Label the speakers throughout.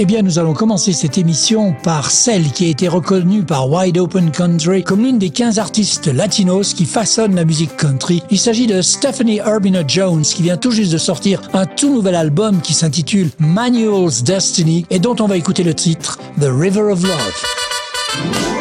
Speaker 1: Eh bien, nous allons commencer cette émission par celle qui a été reconnue par Wide Open Country comme l'une des 15 artistes latinos qui façonnent la musique country. Il s'agit de Stephanie Urbina Jones qui vient tout juste de sortir un tout nouvel album qui s'intitule Manual's Destiny et dont on va écouter le titre The River of Love.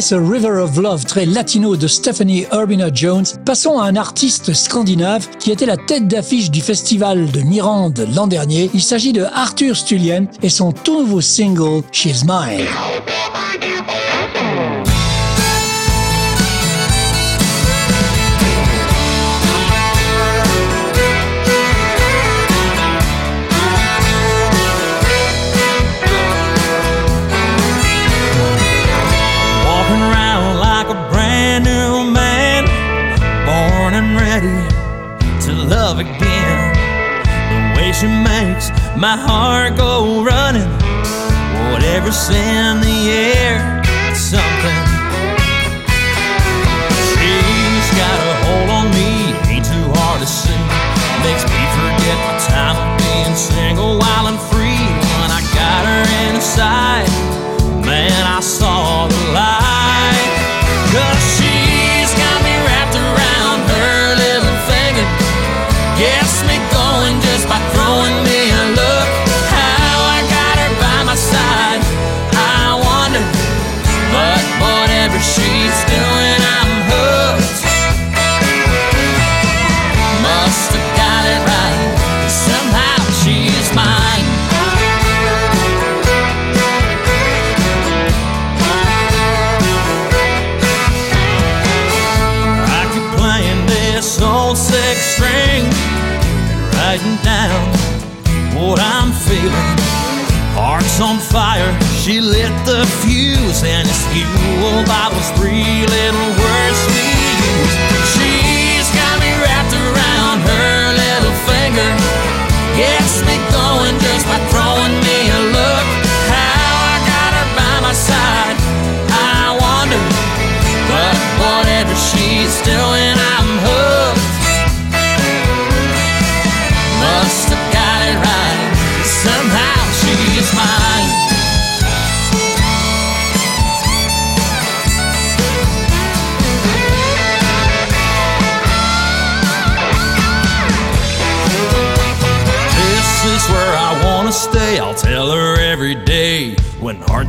Speaker 1: Ce River of Love très latino de Stephanie Urbina Jones, passons à un artiste scandinave qui était la tête d'affiche du festival de Mirande l'an dernier. Il s'agit de Arthur Stulien et son tout nouveau single She's Mine.
Speaker 2: My heart go running, whatever's in the air, it's something. She's got a hold on me, ain't too hard to see. Makes me forget the time of being single while I'm free. When I got her inside, man, I saw Heart's on fire, she lit the fuse, and it's fueled oh, by those three little words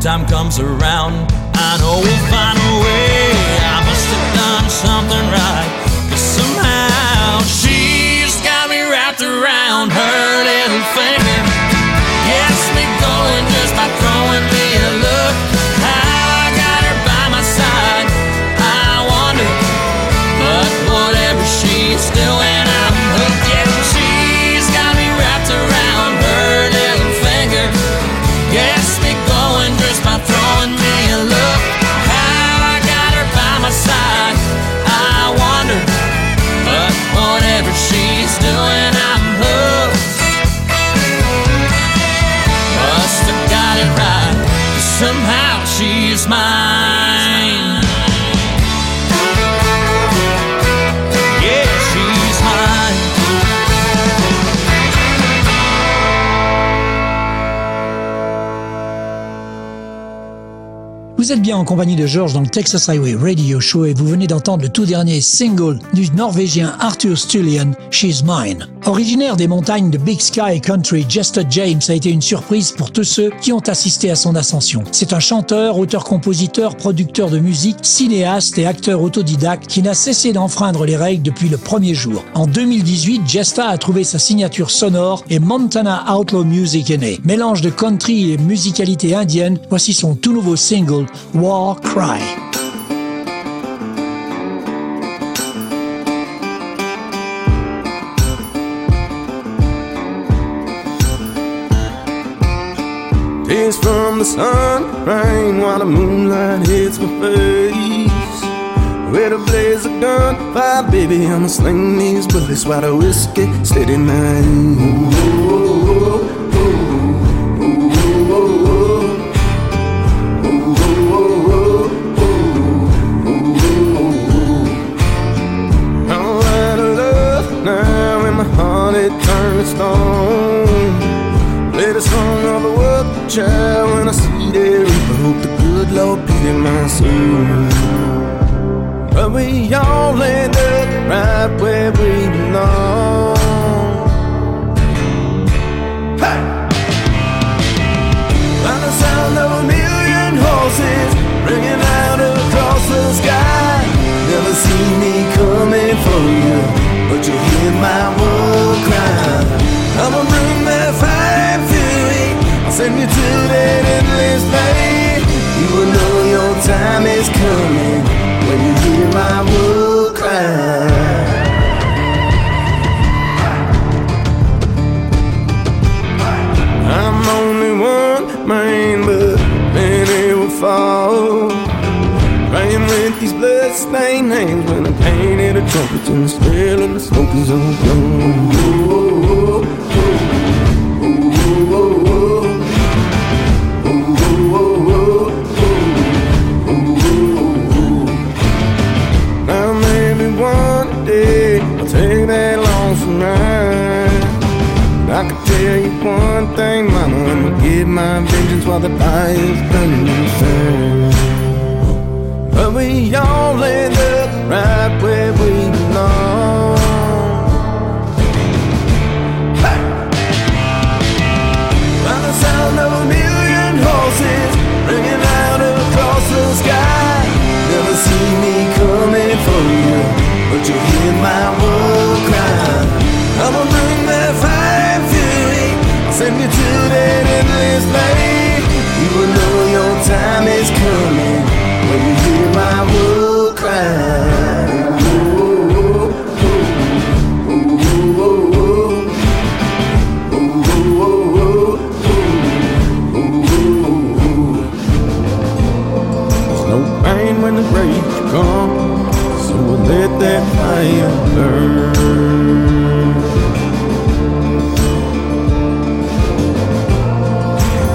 Speaker 2: time comes around,
Speaker 3: Vous êtes bien en compagnie de George dans le Texas Highway Radio Show et vous venez d'entendre le tout dernier single du Norvégien Arthur Stullian, She's Mine. Originaire des montagnes de Big Sky Country, Jester James a été une surprise pour tous ceux qui ont assisté à son ascension. C'est un chanteur, auteur-compositeur, producteur de musique, cinéaste et acteur autodidacte qui n'a cessé d'enfreindre les règles depuis le premier jour. En 2018, Jesta a trouvé sa signature sonore et Montana Outlaw Music est né. Mélange de country et musicalité indienne, voici son tout nouveau single War Cry.
Speaker 4: Tears from the sun, rain while the moonlight hits my face. With a blaze gun, fire, baby, I'ma sling these bullets while the whiskey steady mine. I'm it turned to stone. The song of a work child when I see their reaper. Hope the good Lord pity my soul. But we all end up right where we belong. Hey! By the sound of a million horses ringing out across the sky. Never see me coming for you, but you hear my war. I'ma bring that fire and fury. I'll send you to that endless pain. You will know your time is coming when you hear my war cry. I'm only one man, but many will fall. Praying with these blood-stained hands when I painted a trumpet and the smell of the smoke is gone. Now maybe one day I'll take that lonesome ride. But I can tell you one thing, mama, I'ma my vengeance while the fire's burning inside. But we end up right time is coming when you hear my wolf cry. When the break comes, so we'll let that fire burn.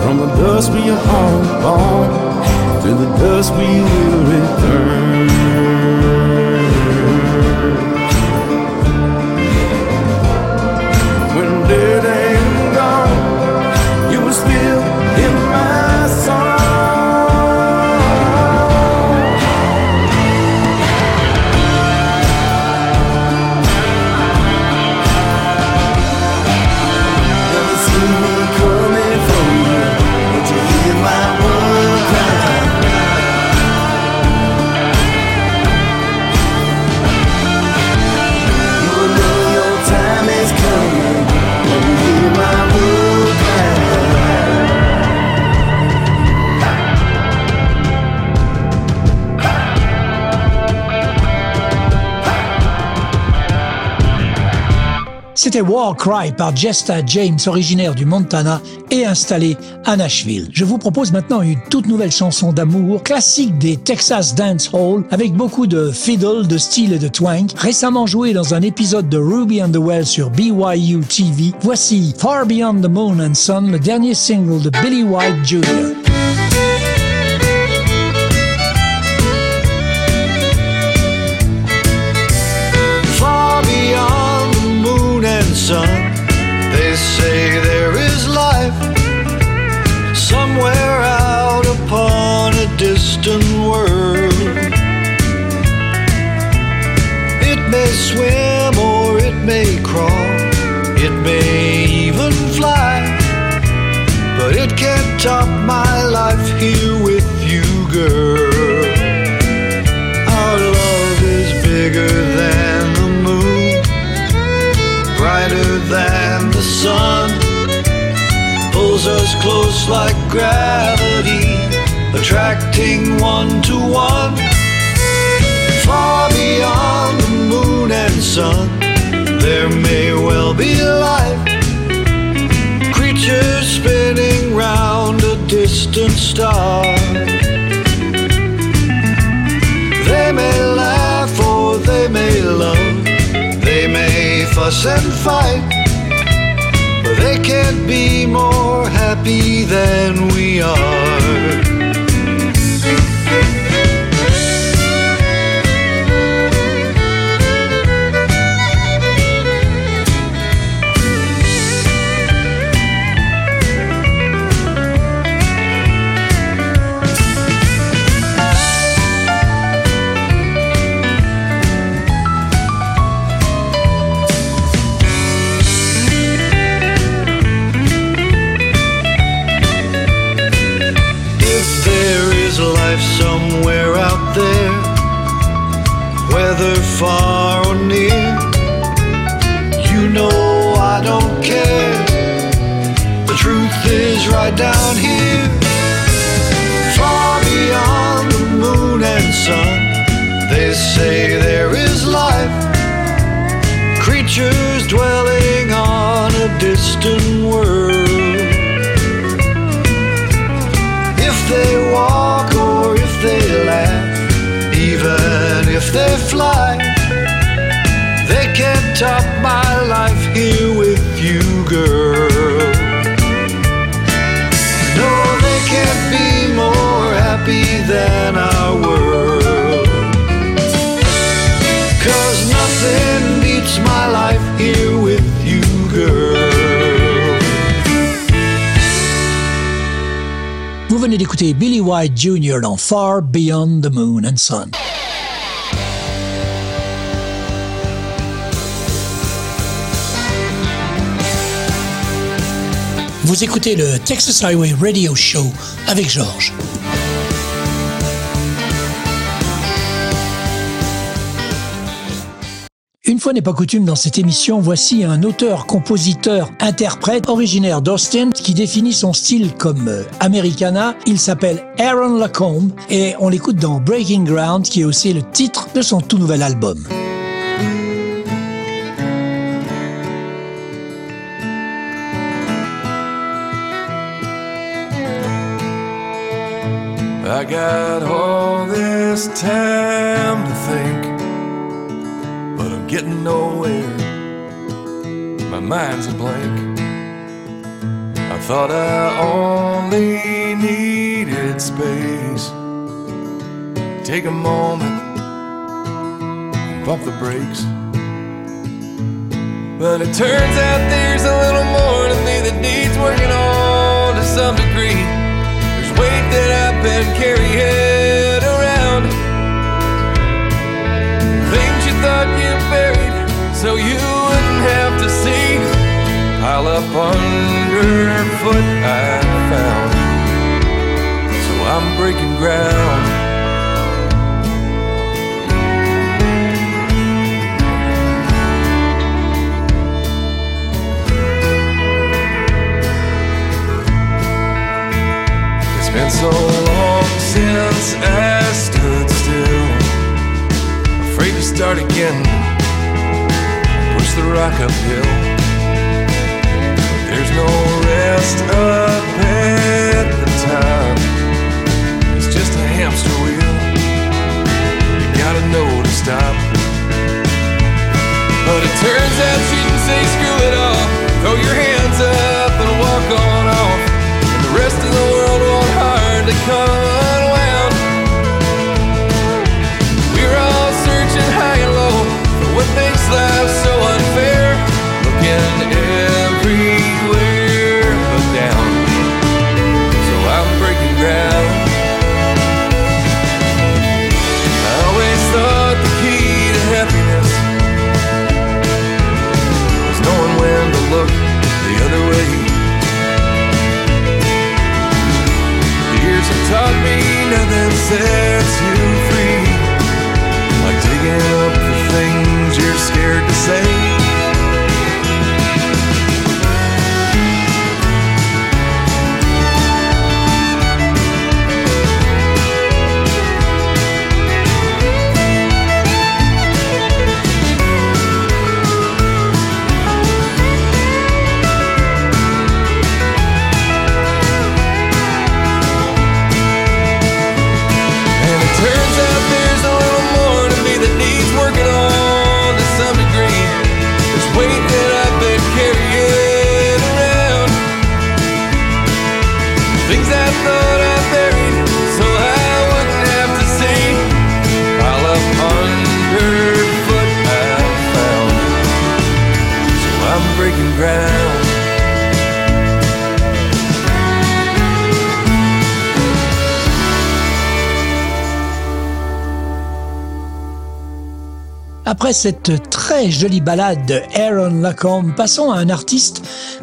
Speaker 4: From the dust we are all born dust we will return.
Speaker 3: War Cry par Jesta James, originaire du Montana et installé à Nashville. Je vous propose maintenant une toute nouvelle chanson d'amour, classique des Texas Dance Hall, avec beaucoup de fiddle, de style et de twang, récemment jouée dans un épisode de Ruby and the Well sur BYU TV. Voici Far Beyond the Moon and Sun, le dernier single de Billy White Jr.
Speaker 5: gravity, attracting one to one. Far beyond the moon and sun, there may well be life. Creatures spinning round a distant star. They may laugh or they may love. They may fuss and fight. Can't be more happy than we are.
Speaker 3: Jr. dans Far Beyond the Moon and Sun. Vous écoutez le Texas Highway Radio Show avec Georges. Fois n'est pas coutume dans cette émission, voici un auteur, compositeur, interprète originaire d'Austin qui définit son style comme euh, Americana. Il s'appelle Aaron Lacombe et on l'écoute dans Breaking Ground qui est aussi le titre de son tout nouvel album.
Speaker 6: Getting nowhere. My mind's a blank. I thought I only needed space. Take a moment, and pump the brakes. But it turns out there's a little more to me that needs working on to some degree. There's weight that I've been carrying thought you buried so you wouldn't have to see. Pile up underfoot, I found. So I'm breaking ground. It's been so long since I stood still, afraid to start again. Push the rock uphill. But there's no rest up at the top. It's just a hamster wheel. You gotta know to stop. But it turns out you can say screw it all. Throw your hands up and walk on off. And the rest of the world won't hard to come ground.
Speaker 3: Après cette très jolie balade de Aaron Lacombe, passons à un artiste,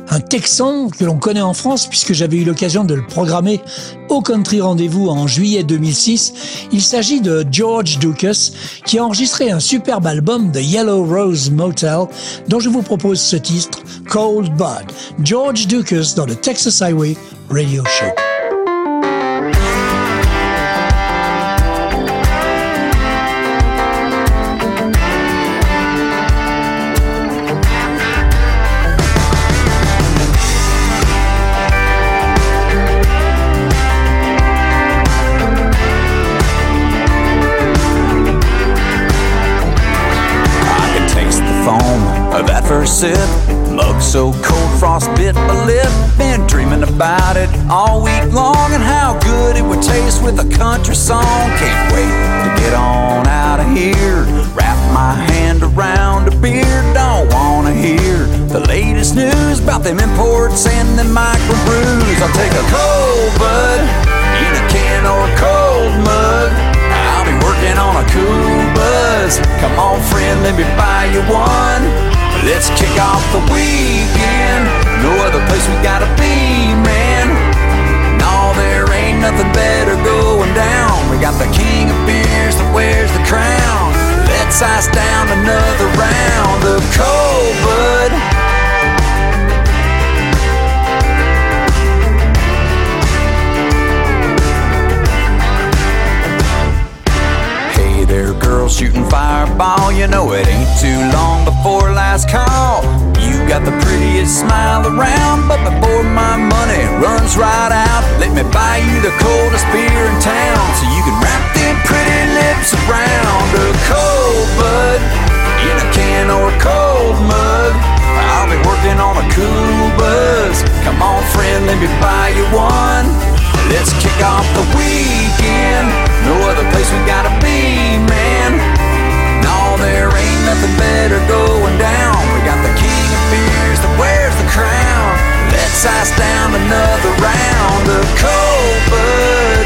Speaker 3: un Texan que l'on connaît en France puisque j'avais eu l'occasion de le programmer au Country Rendez-vous en juillet 2006. Il s'agit de George Lucas qui a enregistré un superbe album The Yellow Rose Motel dont je vous propose ce titre, Cold Bud. George Lucas dans le Texas Highway Radio Show.
Speaker 7: So cold, frost bit my lip. Been dreaming about it all week long and how good it would taste with a country song. Can't wait to get on out of here. Wrap my hand around a beer. Don't wanna hear the latest news about them imports and them microbrews. I'll take a cold bud in a can or a cold mug. I'll be working on a cool buzz. Come on, friend, let me buy you one. Let's kick off the weekend. No other place we gotta be, man. No, there ain't nothing better going down. We got the king of beers that wears the crown. Let's ice down another round of cold bud. Hey there, girl, shooting fireball. You know it ain't too long before price call. You got the prettiest smile around, but before my money runs right out, let me buy you the coldest beer in town so you can wrap them pretty lips around a cold bud in a can or a cold mug. I'll be working on a cool buzz. Come on, friend, let me buy you one. Let's kick off the weekend. No other place we gotta be, man. Nothing better going down. We got the king of beers that wears the crown. Let's ice down another round of cold bud.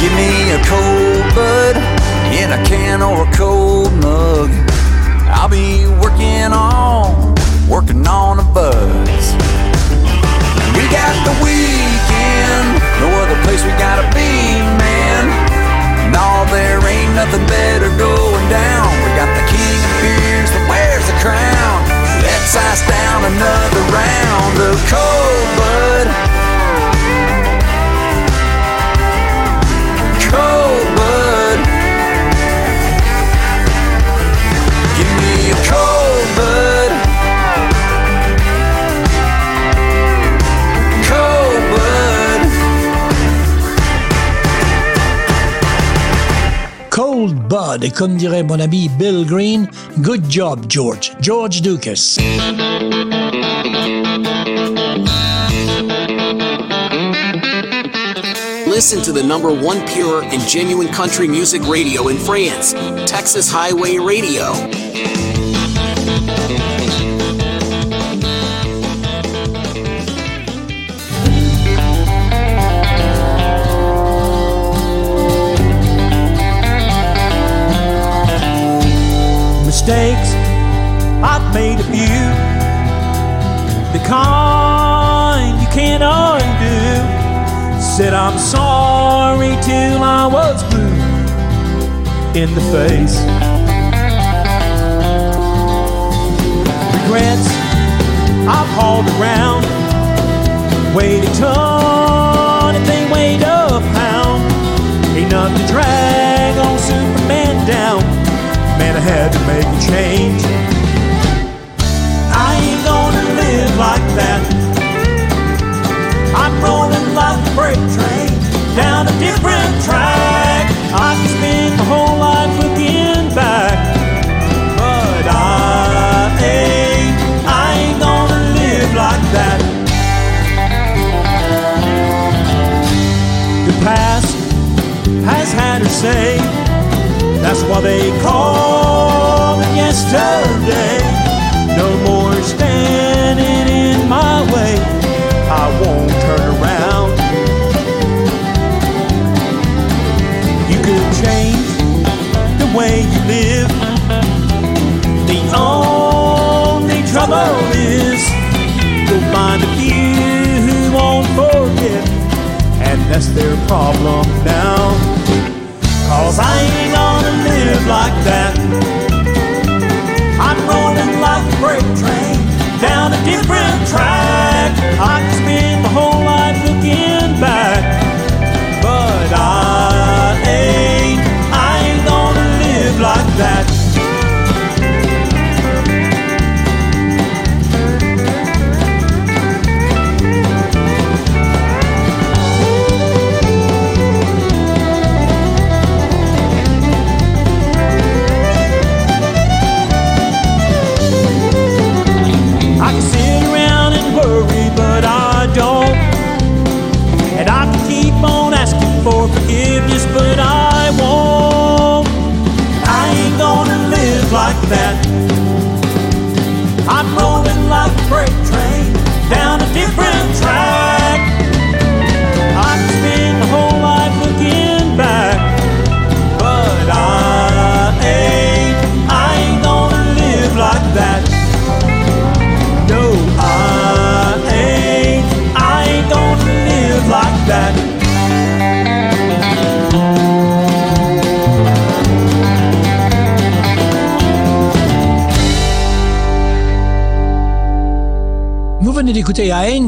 Speaker 7: Give me a cold bud in a can or a cold mug. I'll be working on, working on a buzz. We got the weekend, no other place we gotta be, man. No, there ain't nothing better going down. We got the king of beers that wears the crown. Let's ice down another round of cold bud. Cold Bud,
Speaker 3: comme dirait mon ami Bill Green, good job, George. George Ducas.
Speaker 8: Listen to the number one pure and genuine country music radio in France, Texas Highway Radio.
Speaker 9: Mistakes I've made a few. The kind you can't undo. Said I'm sorry till I was blue in the face. Regrets I've hauled around. Weighed a ton if they weighed a pound. Ain't nothing to drag on Superman down. Man, I had to make a change. I ain't gonna live like that. I'm rolling like a freight train down a different track. I can spend my whole life looking back, but I ain't, I ain't gonna live like that. The past has had her say. That's why they call yesterday. No more standing in my way. I won't turn around. You could change the way you live. The only trouble is you'll find a few who won't forget, and that's their problem now. Cause I ain't gonna live like that. Track. I can spend the whole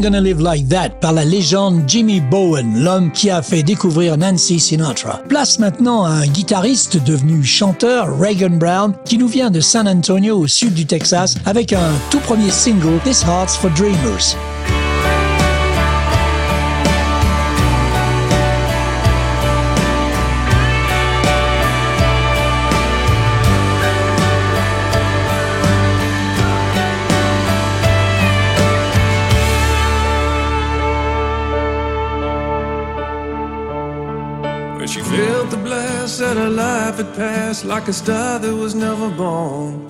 Speaker 9: Gonna Live Like That
Speaker 3: par la légende Jimmy Bowen, l'homme qui a fait découvrir Nancy Sinatra. Place maintenant à un guitariste devenu chanteur, Reagan Brown, qui nous vient de San Antonio au sud du Texas avec un tout premier single, This Heart's for Dreamers.
Speaker 10: Had passed like a star that was never born.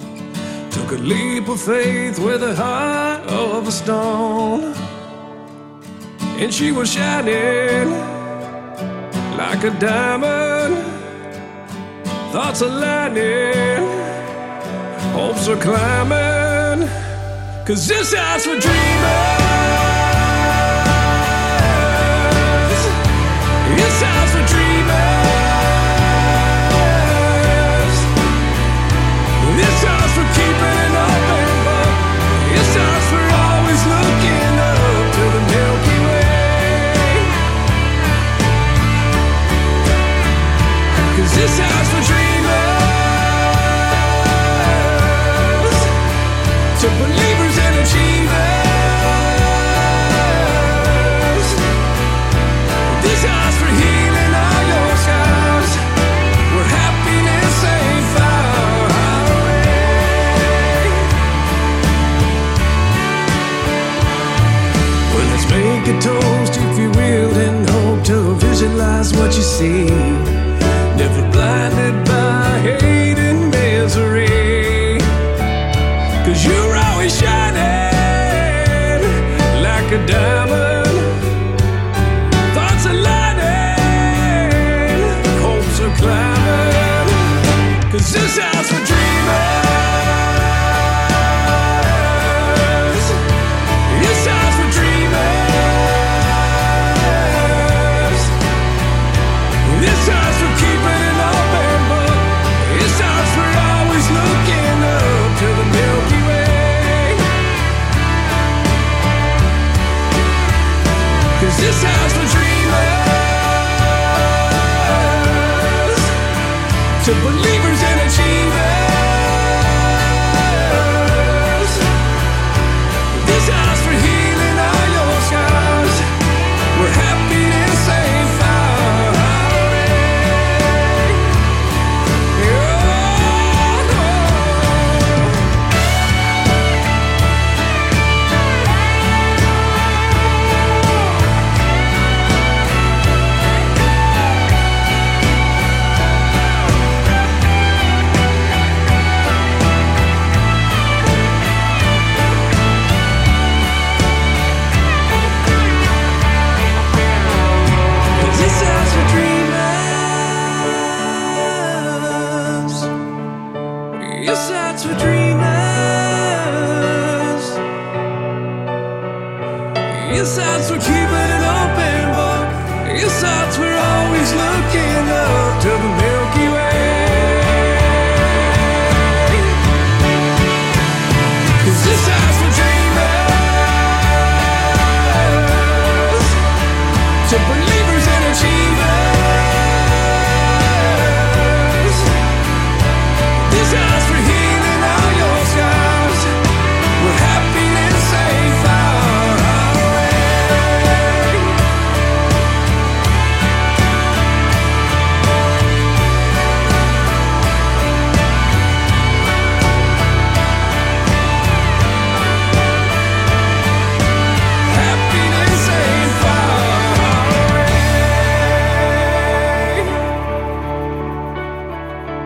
Speaker 10: Took a leap of faith with a heart of a stone. And she was shining like a diamond. Thoughts are aligning, hopes are climbing. Cause this house for dreamers. A toast, if you will, and hope to visualize what you see. To believers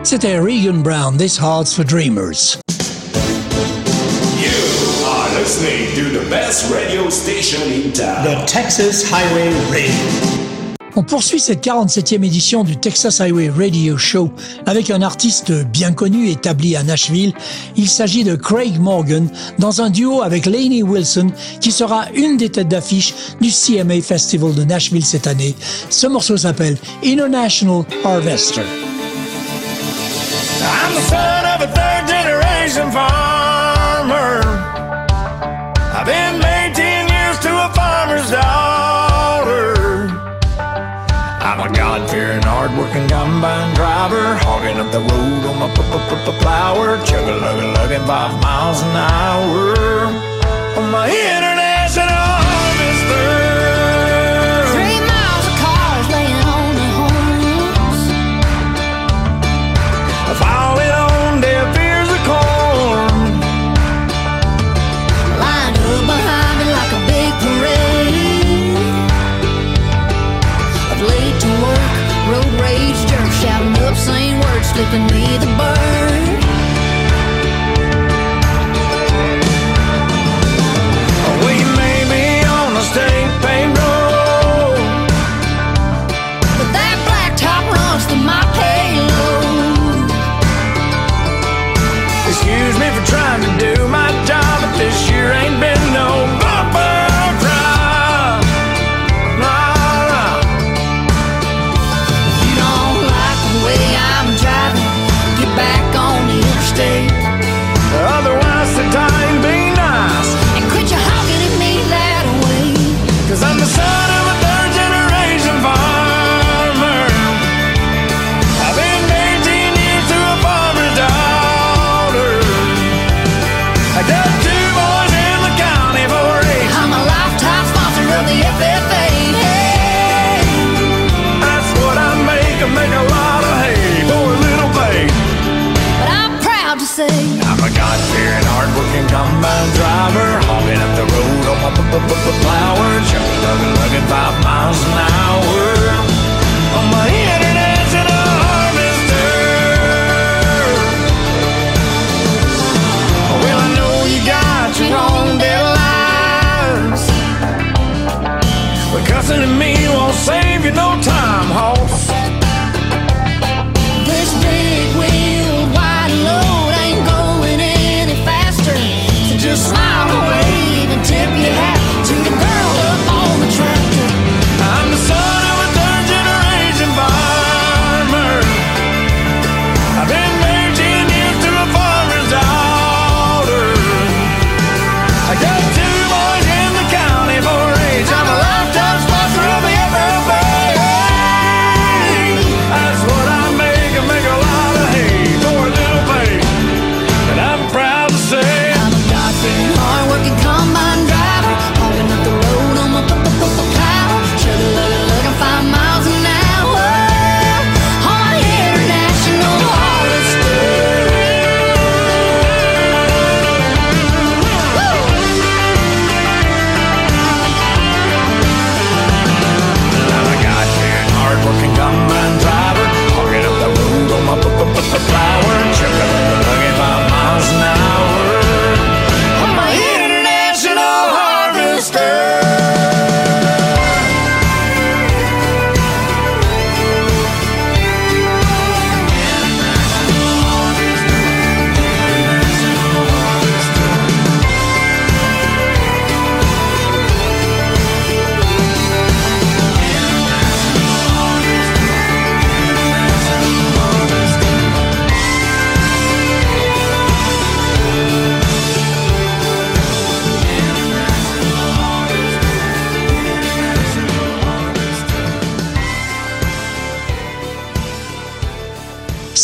Speaker 3: C'était Regan Brown, This Heart's for Dreamers.
Speaker 11: You are listening to the best radio station in town.
Speaker 12: The Texas Highway Radio.
Speaker 3: On poursuit cette 47e édition du Texas Highway Radio Show avec un artiste bien connu établi à Nashville. Il s'agit de Craig Morgan dans un duo avec Lainey Wilson qui sera une des têtes d'affiche du CMA Festival de Nashville cette année. Ce morceau s'appelle International Harvester.
Speaker 13: I'm the son of a third generation farmer. I've been married 10 years to a farmer's daughter. I'm a God fearing, hard working combine driver. Hogging up the road on my p- p- p- p- plower. Chugga lugga lugging five miles an hour. On my international
Speaker 14: me the bird.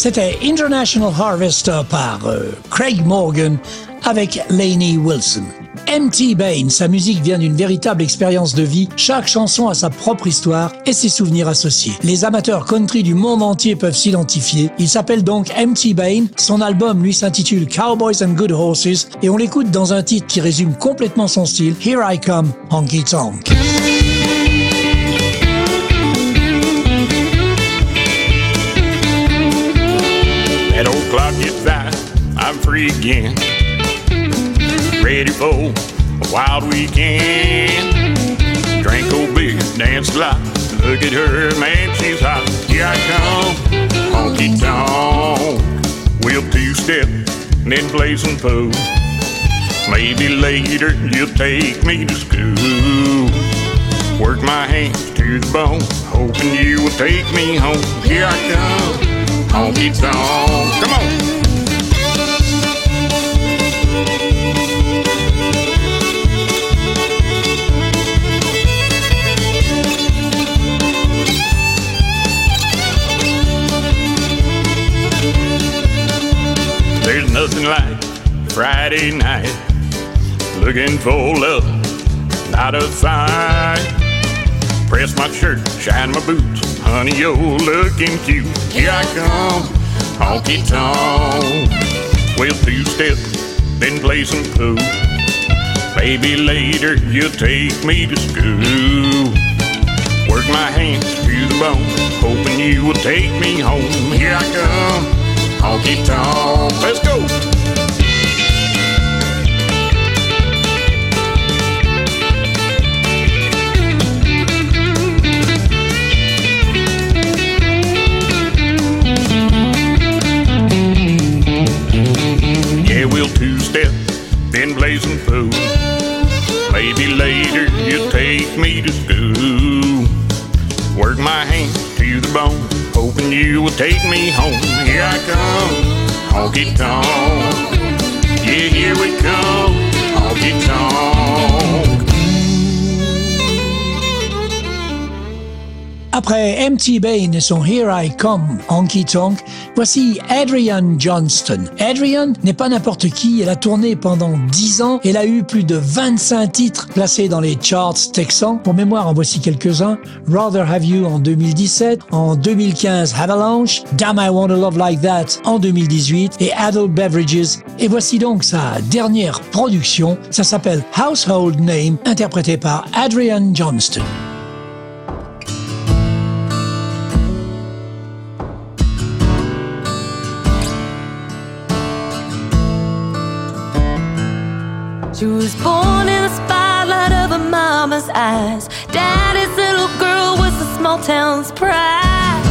Speaker 3: C'était International Harvester par euh, Craig Morgan avec Lainey Wilson. M.T. Bain, sa musique vient d'une véritable expérience de vie. Chaque chanson a sa propre histoire et ses souvenirs associés. Les amateurs country du monde entier peuvent s'identifier. Il s'appelle donc M.T. Bain. Son album, lui, s'intitule Cowboys and Good Horses et on l'écoute dans un titre qui résume complètement son style, Here I Come, Honky Tonk.
Speaker 15: That old clock I'm free again. Ready for a wild weekend. Drink old beer, dance a lot. Look at her, man, she's hot. Here I come, honky tonk. We'll two step, then play some pool. Maybe later you'll take me to school. Work my hands to the bone, hoping you will take me home. Here I come, honky tonk. Come on. There's nothing like Friday night. Looking for love, not a fight. Press my shirt, shine my boots. Honey, you're looking cute. Here I come, honky tonk. Well, two step, then play some pool. Maybe later you'll take me to school. Work my hands to the bone, hoping you will take me home. Here I come, honky tonk. Let's go. bone, hoping you will take me home. Here I come, honky tonk. Yeah, here we come, honky tonk.
Speaker 3: Après MT Bain et son Here I Come, Honky Tonk, Voici Adrian Johnston. Adrian n'est pas n'importe qui, elle a tourné pendant 10 ans, elle a eu plus de 25 titres placés dans les charts texans. Pour mémoire, en voici quelques-uns. Rather Have You en 2017, en 2015 Avalanche, Damn I Want Wanna Love Like That en 2018 et Adult Beverages. Et voici donc sa dernière production, ça s'appelle Household Name, interprété par Adrian Johnston.
Speaker 16: She was born in the spotlight of her mama's eyes. Daddy's little girl was the small town's pride.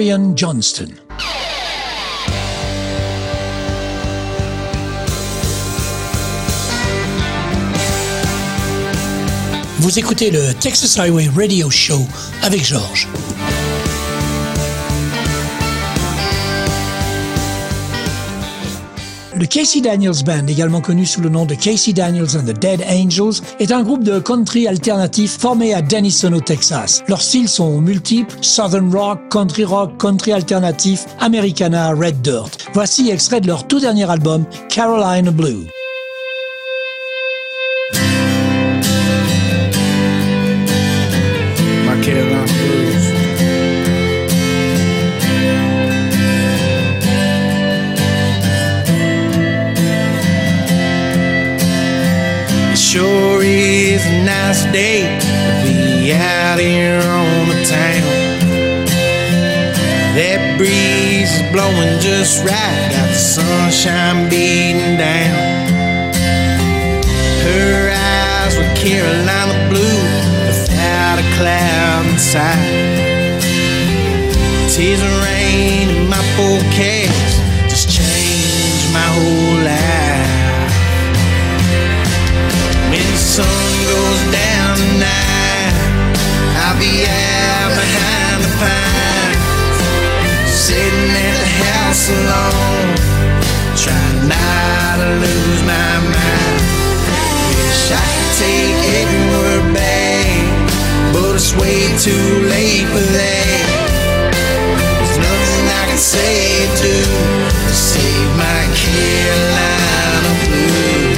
Speaker 3: Johnston. Vous écoutez le Texas Highway Radio Show avec Georges. Le Casey Daniels Band, également connu sous le nom de Casey Daniels and the Dead Angels, est un groupe de country alternatif formé à Denison au Texas. Leurs styles sont multiples, southern rock, country rock, country alternatif, Americana, Red Dirt. Voici extrait de leur tout dernier album, Carolina Blue.
Speaker 13: Nice day to be out here on the town. That breeze is blowing just right, got the sunshine beating down. Her eyes were Carolina blue without a cloud inside. Tears of rain in my forecast just changed my whole life. Goes down tonight, I'll be out behind the pines, sitting at the house alone, trying not to lose my mind. Wish I could take every word back, but it's way too late for that. There's nothing I can say to save my Carolina blues.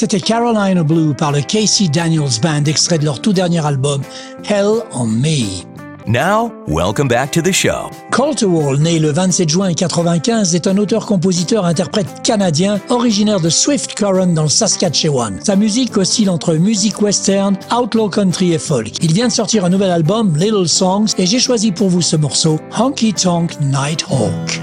Speaker 3: C'était Carolina Blue par le Casey Daniels Band, extrait de leur tout dernier album, Hell on Me.
Speaker 17: Now, welcome back to the show.
Speaker 3: Coulter Wall, né le 27 juin 1995, est un auteur-compositeur-interprète canadien originaire de Swift Current dans le Saskatchewan. Sa musique oscille entre musique western, outlaw country et folk. Il vient de sortir un nouvel album, Little Songs, et j'ai choisi pour vous ce morceau, Honky Tonk Nighthawk.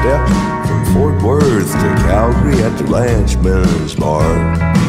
Speaker 18: Two-step from Fort Worth to Calgary at the Ranchman's Bar.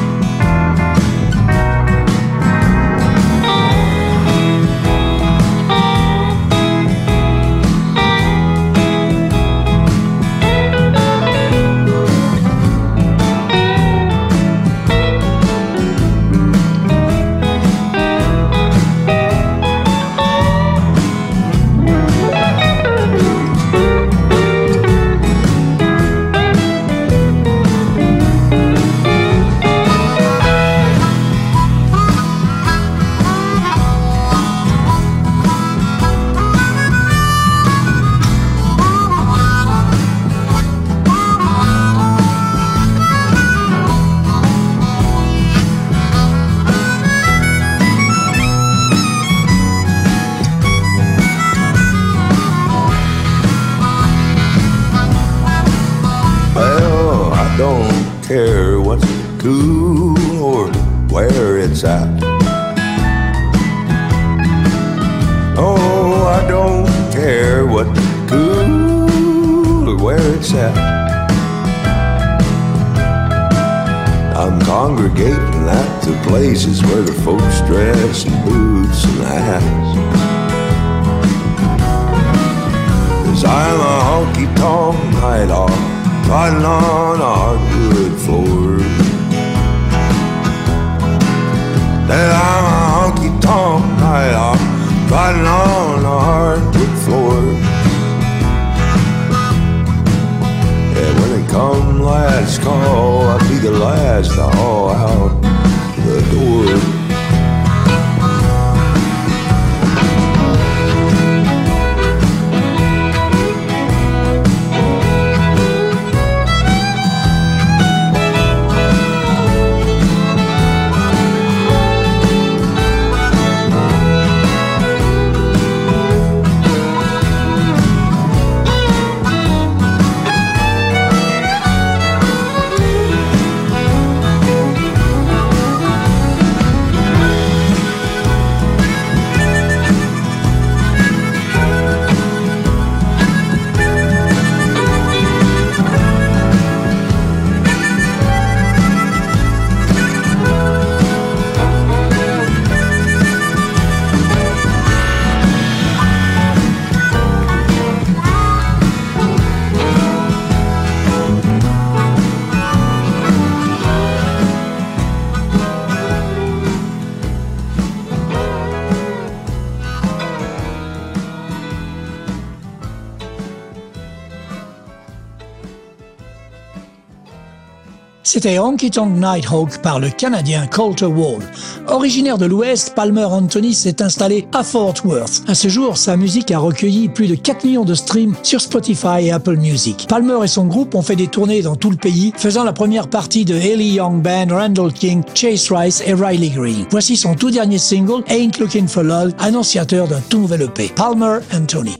Speaker 3: C'était Honky Tonk Nighthawk par le Canadien Colter Wall. Originaire de l'Ouest, Palmer Anthony s'est installé à Fort Worth. À ce jour, sa musique a recueilli plus de 4 millions de streams sur Spotify et Apple Music. Palmer et son groupe ont fait des tournées dans tout le pays, faisant la première partie de Haley Young Band, Randall King, Chase Rice et Riley Green. Voici son tout dernier single, Ain't Looking for Love, annonciateur d'un tout nouvel EP. Palmer Anthony.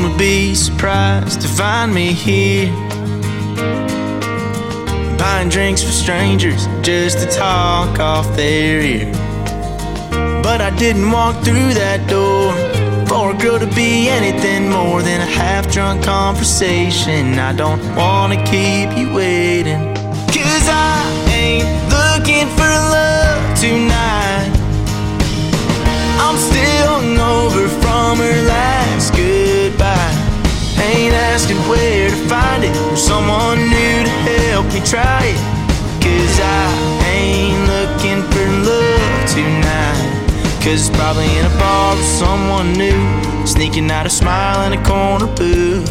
Speaker 19: One would be surprised to find me here. Buying drinks for strangers just to talk off their ear. But I didn't walk through that door for a girl to be anything more than a half drunk conversation. I don't wanna keep you waiting. Cause I ain't looking for love tonight. I'm still hungover from her last asking where to find it or someone new to help me try it. Cause I ain't looking for love tonight. Cause it's probably in a bar with someone new, sneaking out a smile in a corner booth.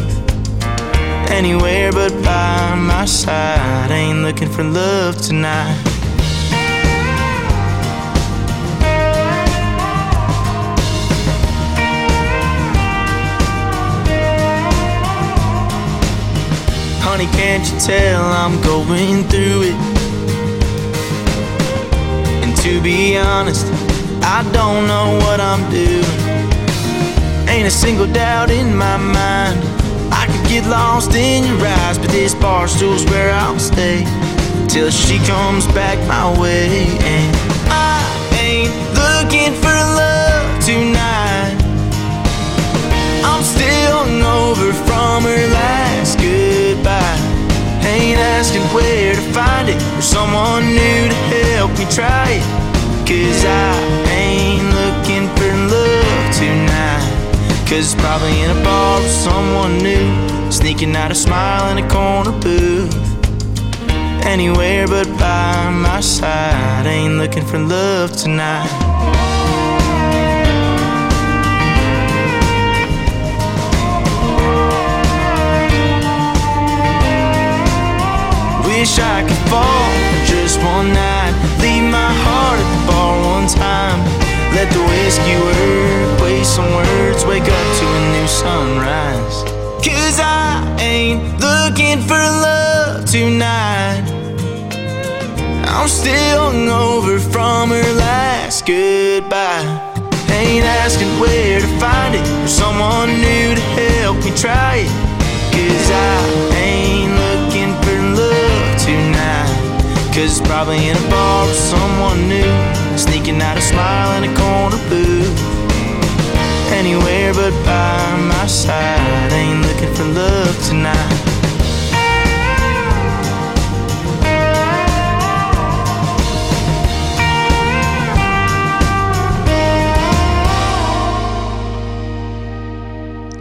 Speaker 19: anywhere but by my side. Ain't looking for love tonight. Honey, can't you tell I'm going through it? And to be honest, I don't know what I'm doing. Ain't a single doubt in my mind. I could get lost in your eyes, but this bar stool's where I'll stay till she comes back my way. And I ain't looking for love tonight. I'm still over from her last goodbye. Ain't asking where to find it or someone new to help me try it. Cause I ain't looking for love tonight. Cause probably in a bar with someone new, sneaking out a smile in a corner booth. Anywhere but by my side, ain't looking for love tonight. Wish I could fall for just one night. Leave my heart at the bar one time. Let the whiskey work, waste some words, wake up to a new sunrise. Cause I ain't looking for love tonight. I'm still over from her last goodbye. Ain't asking where to find it or someone new to help me try it. Cause probably in a bar with someone new, sneaking out a smile in a corner booth. Anywhere but by my side, ain't looking for love tonight.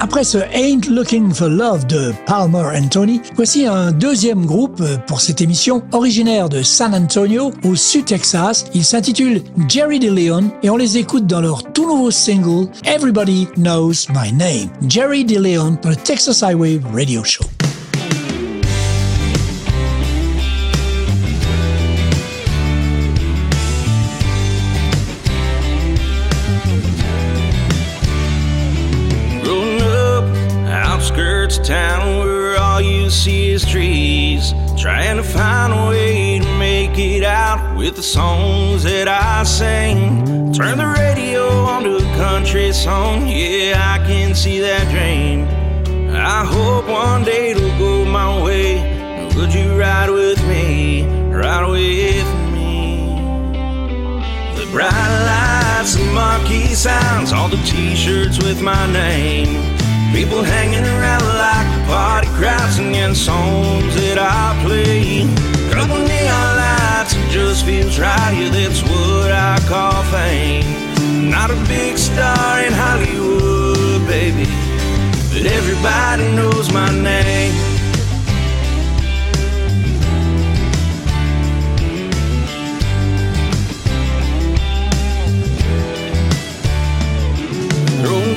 Speaker 3: Après ce Ain't Looking for Love de Palmer and Tony, voici un deuxième groupe pour cette émission, originaire de San Antonio, au sud Texas. Il s'intitule Jerry DeLeon et on les écoute dans leur tout nouveau single Everybody Knows My Name. Jerry DeLeon pour le Texas Highway Radio Show.
Speaker 2: Trying to find a way to make it out with the songs that I sing. Turn the radio on to a country song, yeah, I can see that dream. I hope one day it'll go my way. Would you ride with me? Ride with me. The bright lights, the marquee signs, all the t-shirts with my name. People hanging around party crowds singing songs that I play. Couple neon lights, it just feels right. Yeah, that's what I call fame. Not a big star in Hollywood, baby, but everybody knows my name.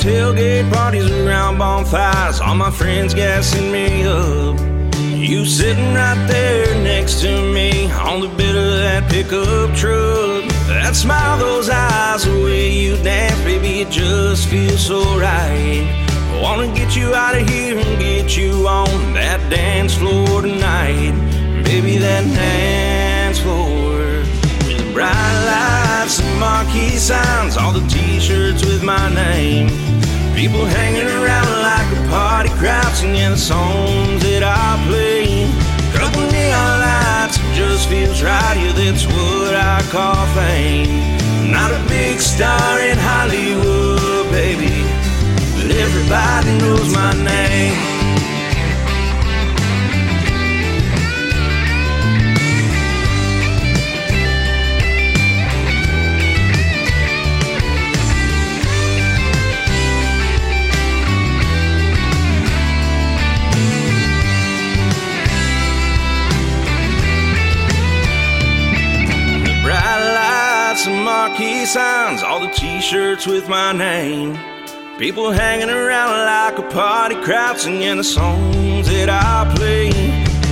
Speaker 2: Tailgate parties around bonfires, all my friends gassing me up. You sitting right there next to me on the bed of that pickup truck. That smile, those eyes, the way you dance, baby, it just feels so right. I wanna get you out of here and get you on that dance floor tonight. Baby, that dance floor bright lights and marquee signs, all the t-shirts with my name. People hanging around like a party crowd singing the songs that I play. Couple neon lights, it just feels right. Yeah, that's what I call fame. Not a big star in Hollywood, baby, but everybody knows my name. Signs, all the t-shirts with my name. People hanging around like a party crowd singing the songs that I play.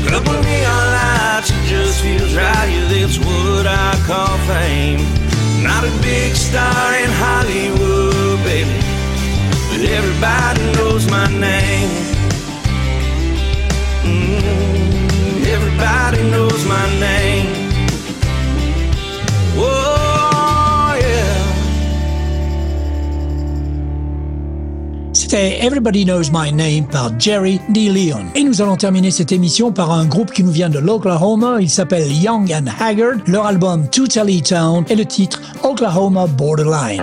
Speaker 2: Couple neon lights, it just feels right. Yeah, that's what I call fame. Not a big star in Hollywood, baby, but everybody knows my name. Mm, everybody knows my name.
Speaker 3: C'était Everybody Knows My Name par Jerry D. Leon. Et nous allons terminer cette émission par un groupe qui nous vient de l'Oklahoma. Il s'appelle Young and Haggard. Leur album Totally Town et le titre Oklahoma Borderline.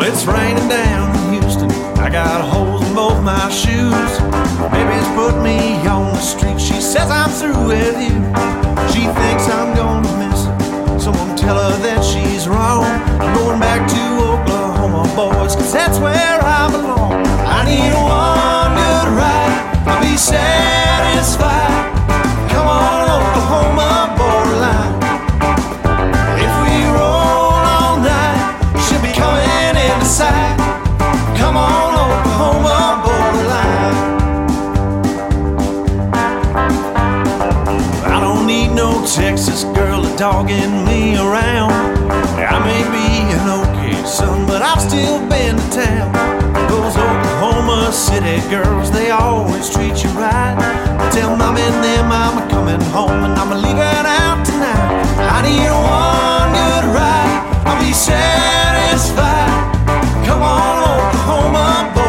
Speaker 20: It's raining down in Houston. I got holes in both my shoes. Put me on the street. She says I'm through with you. Tell her that she's wrong. I'm going back to Oklahoma, boys, cause that's where I belong. I need one good ride. I'll be satisfied. Come on, Oklahoma borderline. If we roll all night, she'll be coming in sight. Come on, Oklahoma borderline. I don't need no Texas girl dogging me around. Son, but I've still been to town. Those Oklahoma City girls, they always treat you right. Tell mom and them I'm coming home and I'm leaving out tonight. I need one good ride, I'll be satisfied. Come on, Oklahoma borderline.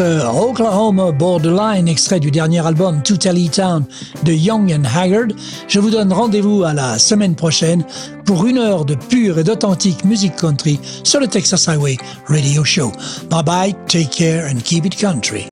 Speaker 3: Oklahoma Borderline, extrait du dernier album Totally Town de Young and Haggard, je vous donne rendez-vous à la semaine prochaine pour une heure de pure et d'authentique musique country sur le Texas Highway Radio Show. Bye bye, take care and keep it country.